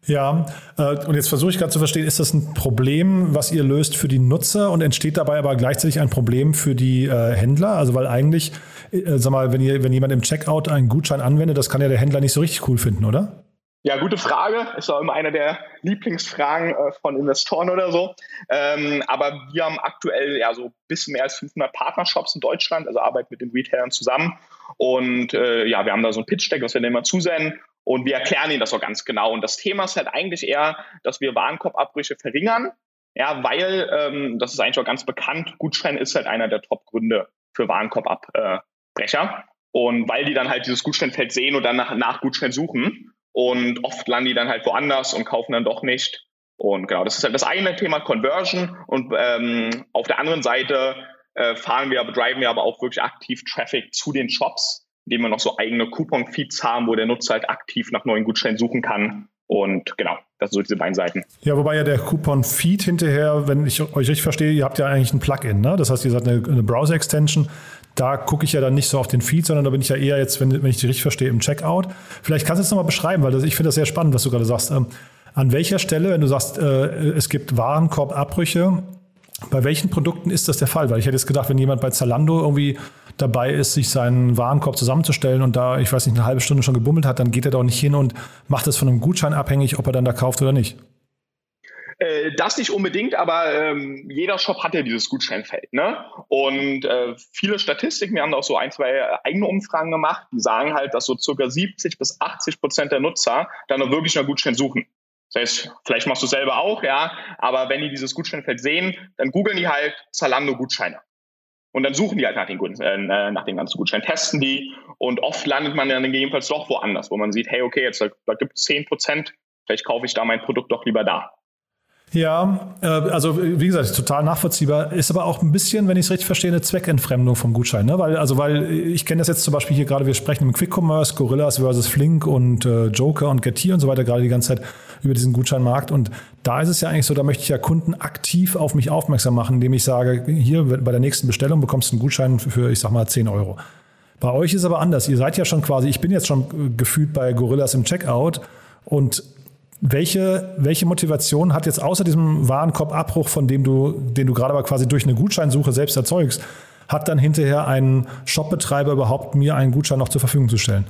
Ja, äh, und jetzt versuche ich gerade zu verstehen, ist das ein Problem, was ihr löst für die Nutzer und entsteht dabei aber gleichzeitig ein Problem für die äh, Händler? Also weil eigentlich, äh, sag mal, wenn, ihr, wenn jemand im Checkout einen Gutschein anwendet, das kann ja der Händler nicht so richtig cool finden, oder? Ja, gute Frage. Ist auch immer eine der Lieblingsfragen von Investoren oder so. Ähm, aber wir haben aktuell ja so ein bisschen mehr als 500 Partnershops in Deutschland, also arbeiten mit den Retailern zusammen. Und ja, wir haben da so ein Pitch-Deck, was wir denen immer zusenden. Und wir erklären ihnen das auch ganz genau. Und das Thema ist halt eigentlich eher, dass wir Warenkorbabbrüche verringern. Ja, weil, ähm, das ist eigentlich auch ganz bekannt, Gutschein ist halt einer der Top-Gründe für Warenkorbabbrecher. Und weil die dann halt dieses Gutscheinfeld sehen und dann nach, nach Gutschein suchen, und oft landen die dann halt woanders und kaufen dann doch nicht. Und genau, das ist halt das eine Thema Conversion. Und ähm, auf der anderen Seite äh, fahren wir, driven wir aber auch wirklich aktiv Traffic zu den Shops, indem wir noch so eigene Coupon-Feeds haben, wo der Nutzer halt aktiv nach neuen Gutscheinen suchen kann. Und genau, das sind so diese beiden Seiten. Ja, wobei ja der Coupon-Feed hinterher, wenn ich euch richtig verstehe, ihr habt ja eigentlich ein Plugin, ne? Das heißt, ihr seid eine, eine Browser-Extension, da gucke ich ja dann nicht so auf den Feed, sondern da bin ich ja eher jetzt, wenn, wenn ich die richtig verstehe, im Checkout. Vielleicht kannst du es nochmal beschreiben, weil das, ich finde das sehr spannend, was du gerade sagst. Ähm, an welcher Stelle, wenn du sagst, äh, es gibt Warenkorbabbrüche, bei welchen Produkten ist das der Fall? Weil ich hätte jetzt gedacht, wenn jemand bei Zalando irgendwie dabei ist, sich seinen Warenkorb zusammenzustellen und da, ich weiß nicht, eine halbe Stunde schon gebummelt hat, dann geht er doch nicht hin und macht es von einem Gutschein abhängig, ob er dann da kauft oder nicht. Äh, das nicht unbedingt, aber ähm, jeder Shop hat ja dieses Gutscheinfeld. Ne? Und äh, viele Statistiken, wir haben auch so ein, zwei eigene Umfragen gemacht, die sagen halt, dass so circa 70 bis 80 Prozent der Nutzer dann wirklich nach Gutschein suchen. Das heißt, vielleicht machst du selber auch, ja, aber wenn die dieses Gutscheinfeld sehen, dann googeln die halt Zalando-Gutscheine. Und dann suchen die halt nach den, äh, nach den ganzen Gutscheinen, testen die und oft landet man dann gegebenenfalls doch woanders, wo man sieht, hey, okay, jetzt da gibt es 10 Prozent, vielleicht kaufe ich da mein Produkt doch lieber da. Ja, äh, also wie gesagt, total nachvollziehbar. Ist aber auch ein bisschen, wenn ich es richtig verstehe, eine Zweckentfremdung vom Gutschein. Ne? Weil, also, weil ich kenne das jetzt zum Beispiel hier gerade, wir sprechen im Quick Commerce, Gorillas versus Flink und äh, Joker und Getir und so weiter, gerade die ganze Zeit über diesen Gutscheinmarkt. Und da ist es ja eigentlich so, da möchte ich ja Kunden aktiv auf mich aufmerksam machen, indem ich sage, hier bei der nächsten Bestellung bekommst du einen Gutschein für, ich sag mal, 10 Euro. Bei euch ist aber anders. Ihr seid ja schon quasi, ich bin jetzt schon gefühlt bei Gorillas im Checkout und welche, welche Motivation hat jetzt außer diesem Warenkorbabbruch, von dem du, den du gerade aber quasi durch eine Gutscheinsuche selbst erzeugst, hat dann hinterher ein Shopbetreiber überhaupt mir einen Gutschein noch zur Verfügung zu stellen?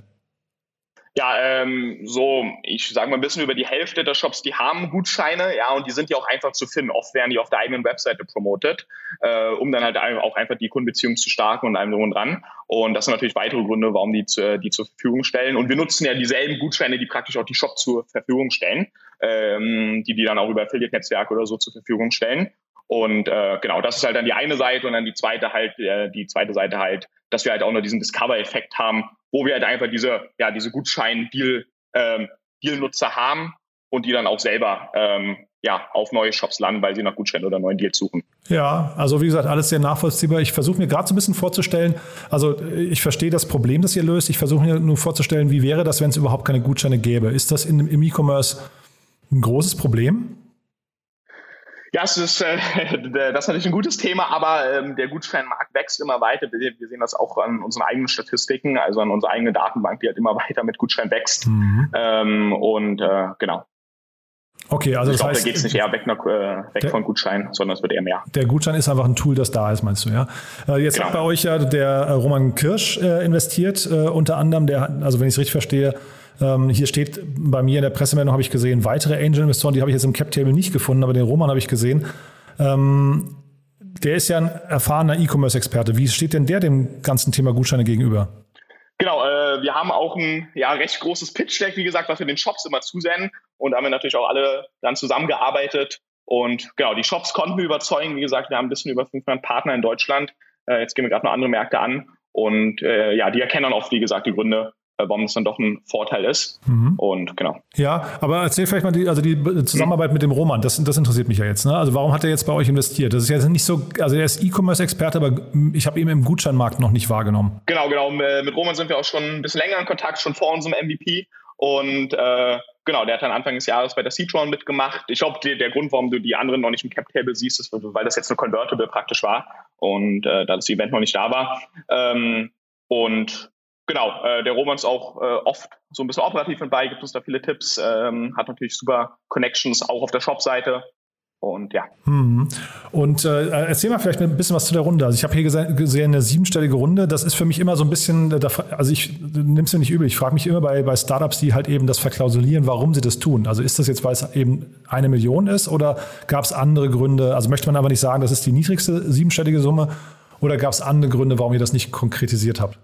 Ja, ähm, so, ich sage mal ein bisschen über die Hälfte der Shops, die haben Gutscheine, ja, und die sind ja auch einfach zu finden. Oft werden die auf der eigenen Webseite promotet, äh, um dann halt auch einfach die Kundenbeziehung zu starten und allem drum und dran. Und das sind natürlich weitere Gründe, warum die, zu, die zur Verfügung stellen. Und wir nutzen ja dieselben Gutscheine, die praktisch auch die Shop zur Verfügung stellen, ähm, die die dann auch über Affiliate-Netzwerke oder so zur Verfügung stellen. Und äh, genau, das ist halt dann die eine Seite und dann die zweite halt, äh, die zweite Seite halt, dass wir halt auch noch diesen Discover-Effekt haben, wo wir halt einfach diese, ja, diese Gutschein-Deal, ähm, Deal-Nutzer haben und die dann auch selber ähm, ja, auf neue Shops landen, weil sie nach Gutscheinen oder neuen Deals suchen. Ja, also wie gesagt, alles sehr nachvollziehbar. Ich versuche mir gerade so ein bisschen vorzustellen, also ich verstehe das Problem, das ihr löst. Ich versuche mir nur vorzustellen, wie wäre das, wenn es überhaupt keine Gutscheine gäbe? Ist das in, im E-Commerce ein großes Problem? Ja, es ist, äh, das ist natürlich ein gutes Thema, aber ähm, der Gutscheinmarkt wächst immer weiter. Wir, wir, sehen das auch an unseren eigenen Statistiken, also an unserer eigenen Datenbank, die halt immer weiter mit Gutschein wächst. Mhm. Ähm, und äh, genau. Okay, also ich das glaube, heißt, da geht es nicht eher weg, äh, weg der, von Gutschein, sondern es wird eher mehr. Der Gutschein ist einfach ein Tool, das da ist, meinst du, ja? Äh, jetzt genau. hat bei euch ja der äh, Roman Kirsch äh, investiert, äh, unter anderem, der, also wenn ich es richtig verstehe, ähm, hier steht bei mir in der Pressemeldung, habe ich gesehen, weitere Angel-Investoren, die habe ich jetzt im Cap-Table nicht gefunden, aber den Roman habe ich gesehen. Ähm, der ist ja ein erfahrener E-Commerce-Experte. Wie steht denn der dem ganzen Thema Gutscheine gegenüber? Genau, äh, wir haben auch ein ja, recht großes Pitch-Deck, wie gesagt, was wir den Shops immer zusenden. Und da haben wir natürlich auch alle dann zusammengearbeitet. Und genau, die Shops konnten wir überzeugen. Wie gesagt, wir haben ein bisschen über 500 Partner in Deutschland. Äh, jetzt gehen wir gerade noch andere Märkte an. Und äh, ja, die erkennen dann auch, wie gesagt, die Gründe, warum es dann doch ein Vorteil ist. Mhm. Und genau. Ja, aber erzähl vielleicht mal die, also die Zusammenarbeit mhm. mit dem Roman, das, das interessiert mich ja jetzt. Ne? Also warum hat er jetzt bei euch investiert? Das ist ja nicht so, also er ist E-Commerce-Experte, aber ich habe ihn im Gutscheinmarkt noch nicht wahrgenommen. Genau, genau. Mit Roman sind wir auch schon ein bisschen länger in Kontakt, schon vor unserem MVP. Und äh, genau, der hat dann Anfang des Jahres bei der C-Tron mitgemacht. Ich glaube, der, der, Grund, warum du die anderen noch nicht im Cap-Table siehst, ist, weil das jetzt eine Convertible praktisch war und äh, da das Event noch nicht da war. Ähm, und genau, äh, der Roman ist auch äh, oft so ein bisschen operativ mit bei, gibt uns da viele Tipps, ähm, hat natürlich super Connections auch auf der Shop-Seite. Und ja. Mhm. Und äh, erzähl mal vielleicht ein bisschen was zu der Runde. Also ich habe hier gesehen, eine siebenstellige Runde. Das ist für mich immer so ein bisschen, äh, also ich nehme es mir nicht übel. Ich frage mich immer bei, bei Startups, die halt eben das verklausulieren, warum sie das tun. Also ist das jetzt, weil es eben eine Million ist oder gab es andere Gründe? Also möchte man aber nicht sagen, das ist die niedrigste siebenstellige Summe oder gab es andere Gründe, warum ihr das nicht konkretisiert habt?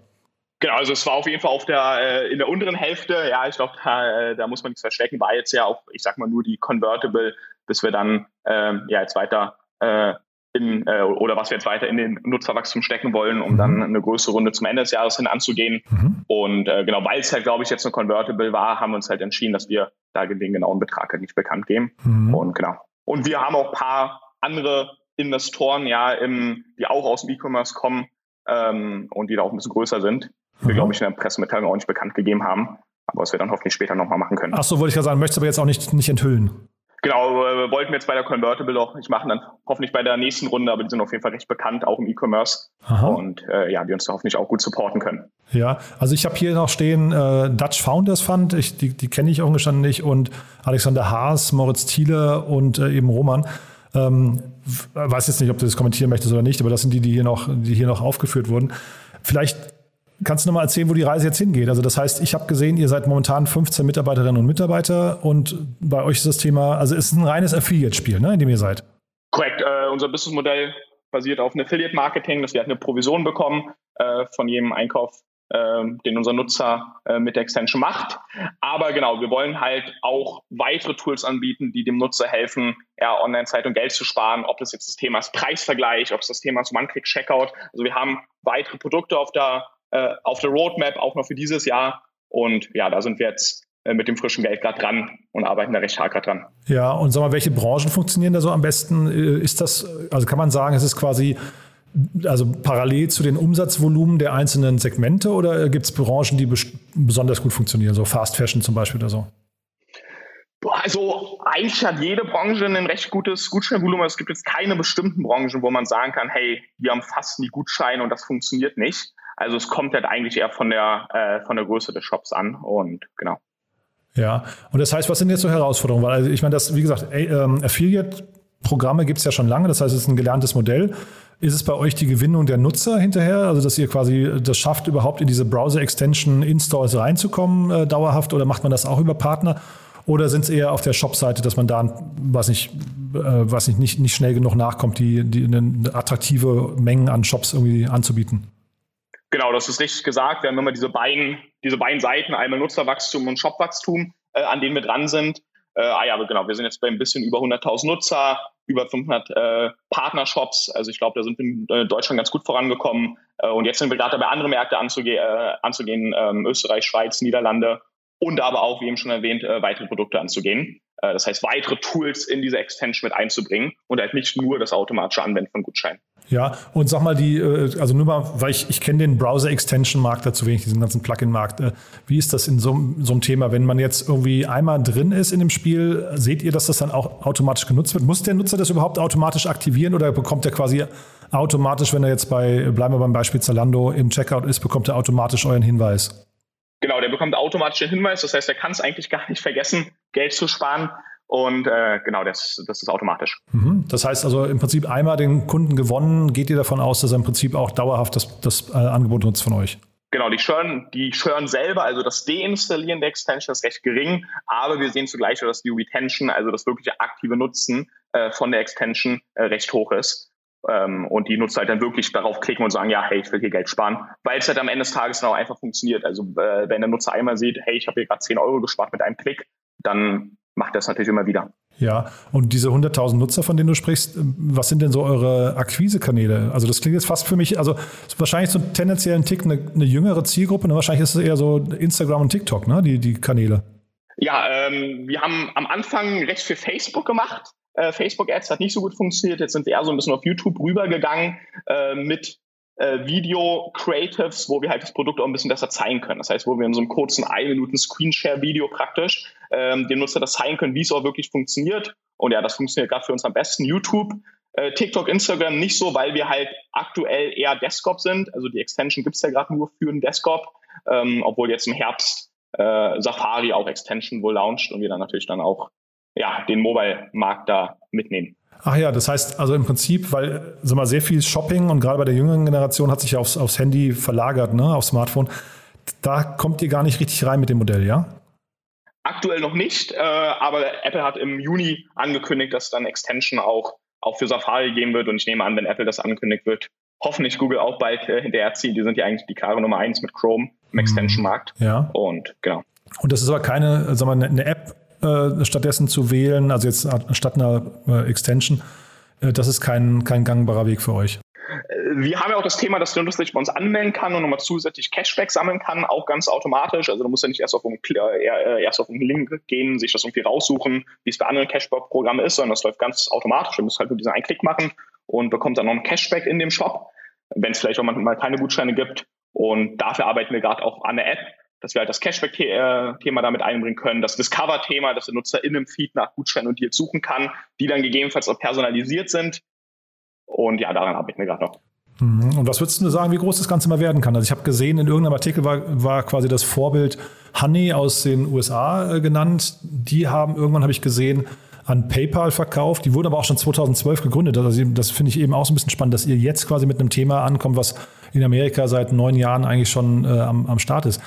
Genau, also es war auf jeden Fall auf der äh, in der unteren Hälfte. Ja, ich glaube, da, äh, da muss man nichts verstecken. War jetzt ja auch, ich sag mal nur die Convertible, bis wir dann ähm, ja jetzt weiter äh, in äh, oder was wir jetzt weiter in den Nutzerwachstum stecken wollen, um mhm. dann eine größere Runde zum Ende des Jahres hin anzugehen. Mhm. Und äh, genau, weil es halt, glaube ich, jetzt eine Convertible war, haben wir uns halt entschieden, dass wir da den genauen Betrag halt nicht bekannt geben. Mhm. Und genau. Und wir haben auch paar andere Investoren, ja, im, die auch aus dem E-Commerce kommen ähm, und die da auch ein bisschen größer sind wir, glaube ich, in der Pressemitteilung auch nicht bekannt gegeben haben, aber was wir dann hoffentlich später nochmal machen können. Ach so, wollte ich gerade sagen, möchtest du aber jetzt auch nicht, nicht enthüllen. Genau, äh, wollten wir jetzt bei der Convertible auch nicht machen, dann hoffentlich bei der nächsten Runde, aber die sind auf jeden Fall recht bekannt, auch im E-Commerce. Und äh, ja, die uns da hoffentlich auch gut supporten können. Ja, also ich habe hier noch stehen äh, Dutch Founders Fund, ich, die, die kenne ich auch gestanden nicht, und Alexander Haas, Moritz Thiele und äh, eben Roman. Ähm, weiß jetzt nicht, ob du das kommentieren möchtest oder nicht, aber das sind die, die hier noch, die hier noch aufgeführt wurden. Vielleicht Kannst du nochmal erzählen, wo die Reise jetzt hingeht? Also das heißt, ich habe gesehen, ihr seid momentan 15 Mitarbeiterinnen und Mitarbeiter und bei euch ist das Thema, also es ist ein reines Affiliate-Spiel, ne, in dem ihr seid. Korrekt. Äh, unser Businessmodell basiert auf einem Affiliate-Marketing, dass wir halt eine Provision bekommen äh, von jedem Einkauf, äh, den unser Nutzer äh, mit der Extension macht. Aber genau, wir wollen halt auch weitere Tools anbieten, die dem Nutzer helfen, ja, Online-Zeit und Geld zu sparen. Ob das jetzt das Thema ist Preisvergleich, ob es das Thema ist One-Click-Checkout. Also wir haben weitere Produkte auf der äh, auf der Roadmap, auch noch für dieses Jahr. Und ja, da sind wir jetzt äh, mit dem frischen Geld gerade dran und arbeiten da recht hart gerade dran. Ja, und sag mal, welche Branchen funktionieren da so am besten? Äh, ist das, also kann man sagen, es ist quasi also parallel zu den Umsatzvolumen der einzelnen Segmente oder gibt es Branchen, die besonders gut funktionieren, so Fast Fashion zum Beispiel oder so? Also eigentlich hat jede Branche ein recht gutes Gutscheinvolumen. Es gibt jetzt keine bestimmten Branchen, wo man sagen kann, hey, wir haben fast nie Gutscheine und das funktioniert nicht. Also es kommt halt eigentlich eher von der, äh, von der Größe des Shops an und genau. Ja, und das heißt, was sind jetzt so Herausforderungen? Weil also ich meine, das, wie gesagt, ähm, Affiliate-Programme gibt es ja schon lange, das heißt, es ist ein gelerntes Modell. Ist es bei euch die Gewinnung der Nutzer hinterher, also dass ihr quasi das schafft, überhaupt in diese Browser-Extension Installs reinzukommen, äh, dauerhaft, oder macht man das auch über Partner? Oder sind es eher auf der Shop-Seite, dass man da, was nicht, äh, was nicht, nicht, nicht schnell genug nachkommt, die, die eine attraktive Mengen an Shops irgendwie anzubieten? Genau, das ist richtig gesagt. Wir haben immer diese beiden, diese beiden Seiten, einmal Nutzerwachstum und Shopwachstum, äh, an denen wir dran sind. Äh, ah ja, aber genau, wir sind jetzt bei ein bisschen über 100.000 Nutzer, über 500 äh, Partnershops. Also ich glaube, da sind wir in äh, Deutschland ganz gut vorangekommen. Äh, und jetzt sind wir gerade dabei, andere Märkte anzuge äh, anzugehen, ähm, Österreich, Schweiz, Niederlande und aber auch, wie eben schon erwähnt, äh, weitere Produkte anzugehen. Das heißt, weitere Tools in diese Extension mit einzubringen und halt nicht nur das automatische Anwenden von Gutscheinen. Ja, und sag mal, die, äh, also nur mal, weil ich, ich kenne den Browser-Extension-Markt dazu wenig, diesen ganzen Plugin-Markt. Äh, wie ist das in so, so einem Thema? Wenn man jetzt irgendwie einmal drin ist in dem Spiel, seht ihr, dass das dann auch automatisch genutzt wird? Muss der Nutzer das überhaupt automatisch aktivieren oder bekommt er quasi automatisch, wenn er jetzt bei, bleiben wir beim Beispiel Zalando, im Checkout ist, bekommt er automatisch euren Hinweis? Genau, der bekommt automatisch den Hinweis. Das heißt, er kann es eigentlich gar nicht vergessen, Geld zu sparen. Und äh, genau, das, das ist automatisch. Mhm. Das heißt also im Prinzip einmal den Kunden gewonnen, geht ihr davon aus, dass er im Prinzip auch dauerhaft das, das äh, Angebot nutzt von euch? Genau, die Churn, die Churn selber, also das Deinstallieren der Extension ist recht gering, aber wir sehen zugleich, dass die Retention, also das wirkliche aktive Nutzen äh, von der Extension äh, recht hoch ist. Ähm, und die Nutzer halt dann wirklich darauf klicken und sagen, ja, hey, ich will hier Geld sparen, weil es halt am Ende des Tages dann auch einfach funktioniert. Also äh, wenn der Nutzer einmal sieht, hey, ich habe hier gerade 10 Euro gespart mit einem Klick, dann macht das natürlich immer wieder. Ja, und diese 100.000 Nutzer, von denen du sprichst, was sind denn so eure Akquisekanäle? Also das klingt jetzt fast für mich, also wahrscheinlich so tendenziell ein Tick eine, eine jüngere Zielgruppe, ne? wahrscheinlich ist es eher so Instagram und TikTok, ne? die, die Kanäle. Ja, ähm, wir haben am Anfang recht viel Facebook gemacht. Äh, Facebook-Ads hat nicht so gut funktioniert. Jetzt sind wir eher so ein bisschen auf YouTube rübergegangen äh, mit äh, Video-Creatives, wo wir halt das Produkt auch ein bisschen besser zeigen können. Das heißt, wo wir in so einem kurzen 1 Minuten Screenshare-Video praktisch ähm, dem Nutzer das zeigen können, wie es auch wirklich funktioniert. Und ja, das funktioniert gerade für uns am besten. YouTube, äh, TikTok, Instagram nicht so, weil wir halt aktuell eher Desktop sind. Also die Extension gibt's ja gerade nur für den Desktop, ähm, obwohl jetzt im Herbst äh, Safari auch Extension wohl launcht und wir dann natürlich dann auch ja, den Mobile-Markt da mitnehmen. Ach ja, das heißt also im Prinzip, weil sag mal, sehr viel Shopping und gerade bei der jüngeren Generation hat sich ja aufs, aufs Handy verlagert, ne, aufs Smartphone. Da kommt ihr gar nicht richtig rein mit dem Modell, ja? Aktuell noch nicht, äh, aber Apple hat im Juni angekündigt, dass dann Extension auch, auch für Safari geben wird. Und ich nehme an, wenn Apple das angekündigt wird, hoffentlich Google auch bald äh, hinterherziehen. Die sind ja eigentlich die klare Nummer eins mit Chrome im mhm. Extension-Markt. Ja. Und genau. Und das ist aber keine, sagen wir, eine App, äh, stattdessen zu wählen, also jetzt statt einer äh, Extension, äh, das ist kein, kein gangbarer Weg für euch. Wir haben ja auch das Thema, dass Nutzer sich bei uns anmelden kann und nochmal zusätzlich Cashback sammeln kann, auch ganz automatisch. Also du musst ja nicht erst auf einen, erst auf einen Link gehen, sich das irgendwie raussuchen, wie es bei anderen Cashback-Programmen ist, sondern das läuft ganz automatisch. Du musst halt nur diesen einen Klick machen und bekommst dann noch einen Cashback in dem Shop, wenn es vielleicht auch mal keine Gutscheine gibt. Und dafür arbeiten wir gerade auch an der App, dass wir halt das Cashback-Thema damit einbringen können, das Discover-Thema, dass der Nutzer in einem Feed nach Gutscheinen und Deals suchen kann, die dann gegebenenfalls auch personalisiert sind. Und ja, daran arbeiten wir gerade noch. Mhm. Und was würdest du sagen, wie groß das Ganze mal werden kann? Also ich habe gesehen, in irgendeinem Artikel war, war quasi das Vorbild Honey aus den USA äh, genannt. Die haben irgendwann, habe ich gesehen, an PayPal verkauft. Die wurden aber auch schon 2012 gegründet. Also das finde ich eben auch so ein bisschen spannend, dass ihr jetzt quasi mit einem Thema ankommt, was in Amerika seit neun Jahren eigentlich schon äh, am, am Start ist.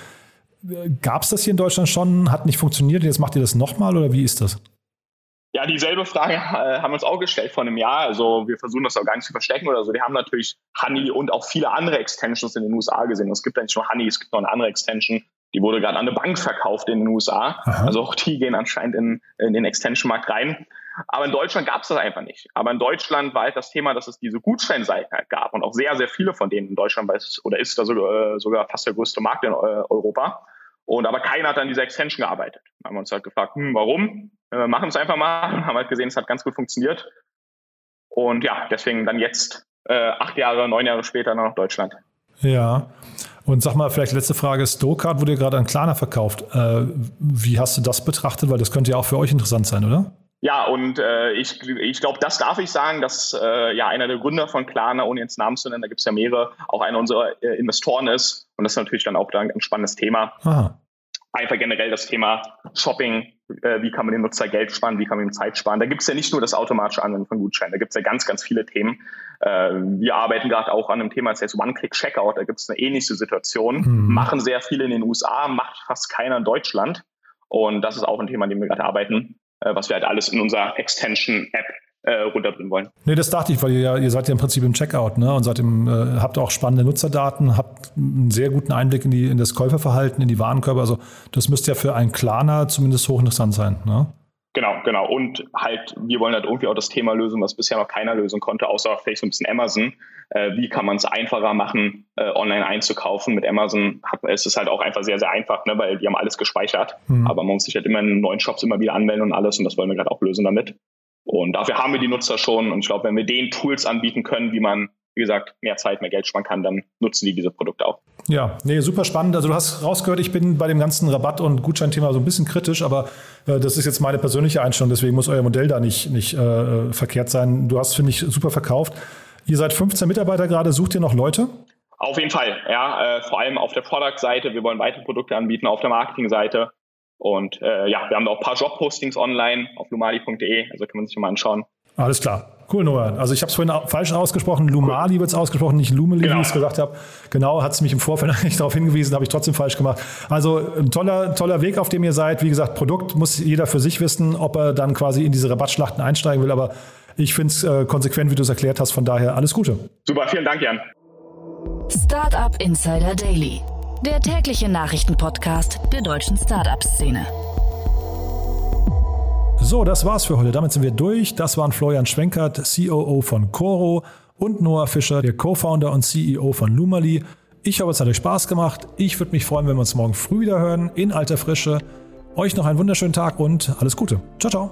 Gab es das hier in Deutschland schon? Hat nicht funktioniert? Jetzt macht ihr das nochmal oder wie ist das? Ja, dieselbe Frage äh, haben wir uns auch gestellt vor einem Jahr. Also wir versuchen das auch gar nicht zu verstecken oder so. Wir haben natürlich Honey und auch viele andere Extensions in den USA gesehen. Es gibt ja nicht nur Honey, es gibt noch eine andere Extension, die wurde gerade an eine Bank verkauft in den USA. Aha. Also auch die gehen anscheinend in, in den Extension-Markt rein. Aber in Deutschland gab es das einfach nicht. Aber in Deutschland war halt das Thema, dass es diese Gutscheinseiten halt gab und auch sehr, sehr viele von denen in Deutschland weil es, oder ist da sogar, äh, sogar fast der größte Markt in äh, Europa. Und aber keiner hat an dieser Extension gearbeitet. Da haben wir uns halt gefragt, hm, warum? Äh, machen es einfach mal. Haben halt gesehen, es hat ganz gut funktioniert. Und ja, deswegen dann jetzt äh, acht Jahre, neun Jahre später noch Deutschland. Ja. Und sag mal, vielleicht letzte Frage: Stokart wurde gerade an Klarna verkauft. Äh, wie hast du das betrachtet? Weil das könnte ja auch für euch interessant sein, oder? Ja, und äh, ich, ich glaube, das darf ich sagen, dass äh, ja einer der Gründer von Klarna, ohne jetzt Namen zu nennen, da gibt es ja mehrere, auch einer unserer äh, Investoren ist. Und das ist natürlich dann auch dann ein spannendes Thema. Aha. Einfach generell das Thema Shopping, äh, wie kann man den Nutzer Geld sparen, wie kann man ihm Zeit sparen. Da gibt es ja nicht nur das automatische Anwenden von Gutscheinen, da gibt es ja ganz, ganz viele Themen. Äh, wir arbeiten gerade auch an einem Thema, das heißt One-Click-Checkout, da gibt es eine ähnliche Situation. Mhm. Machen sehr viele in den USA, macht fast keiner in Deutschland. Und das ist auch ein Thema, an dem wir gerade arbeiten was wir halt alles in unserer Extension-App äh, runterbringen wollen. Nee, das dachte ich, weil ihr, ihr seid ja im Prinzip im Checkout ne? und seid äh, habt auch spannende Nutzerdaten, habt einen sehr guten Einblick in, die, in das Käuferverhalten, in die Warenkörper. Also das müsste ja für einen Klarner zumindest hochinteressant sein. Ne? Genau, genau. Und halt, wir wollen halt irgendwie auch das Thema lösen, was bisher noch keiner lösen konnte, außer vielleicht so ein bisschen Amazon. Äh, wie kann man es einfacher machen, äh, online einzukaufen? Mit Amazon hat, ist es halt auch einfach sehr, sehr einfach, ne, weil die haben alles gespeichert. Mhm. Aber man muss sich halt immer in neuen Shops immer wieder anmelden und alles. Und das wollen wir gerade auch lösen damit. Und dafür haben wir die Nutzer schon. Und ich glaube, wenn wir denen Tools anbieten können, wie man wie gesagt, mehr Zeit, mehr Geld sparen kann, dann nutzen die diese Produkte auch. Ja, nee, super spannend. Also du hast rausgehört, ich bin bei dem ganzen Rabatt- und Gutscheinthema so ein bisschen kritisch, aber äh, das ist jetzt meine persönliche Einstellung, deswegen muss euer Modell da nicht, nicht äh, verkehrt sein. Du hast, finde ich, super verkauft. Ihr seid 15 Mitarbeiter gerade, sucht ihr noch Leute? Auf jeden Fall, ja, äh, vor allem auf der Product-Seite. Wir wollen weitere Produkte anbieten auf der Marketing-Seite. Und äh, ja, wir haben da auch ein paar Job-Postings online auf lumali.de, also kann man sich mal anschauen. Alles klar. Cool, Noah. Also ich habe es vorhin falsch ausgesprochen. Lumali wird es ausgesprochen, nicht Lumeli, genau. wie ich es gesagt habe. Genau, hat es mich im Vorfeld eigentlich darauf hingewiesen, habe ich trotzdem falsch gemacht. Also ein toller, toller Weg, auf dem ihr seid. Wie gesagt, Produkt muss jeder für sich wissen, ob er dann quasi in diese Rabattschlachten einsteigen will. Aber ich finde es äh, konsequent, wie du es erklärt hast. Von daher alles Gute. Super, vielen Dank, Jan. Startup Insider Daily, der tägliche Nachrichtenpodcast der deutschen Startup-Szene. So, das war's für heute. Damit sind wir durch. Das waren Florian Schwenkert, COO von Coro und Noah Fischer, der Co-Founder und CEO von Lumali. Ich hoffe, es hat euch Spaß gemacht. Ich würde mich freuen, wenn wir uns morgen früh wieder hören, in alter Frische. Euch noch einen wunderschönen Tag und alles Gute. Ciao, ciao.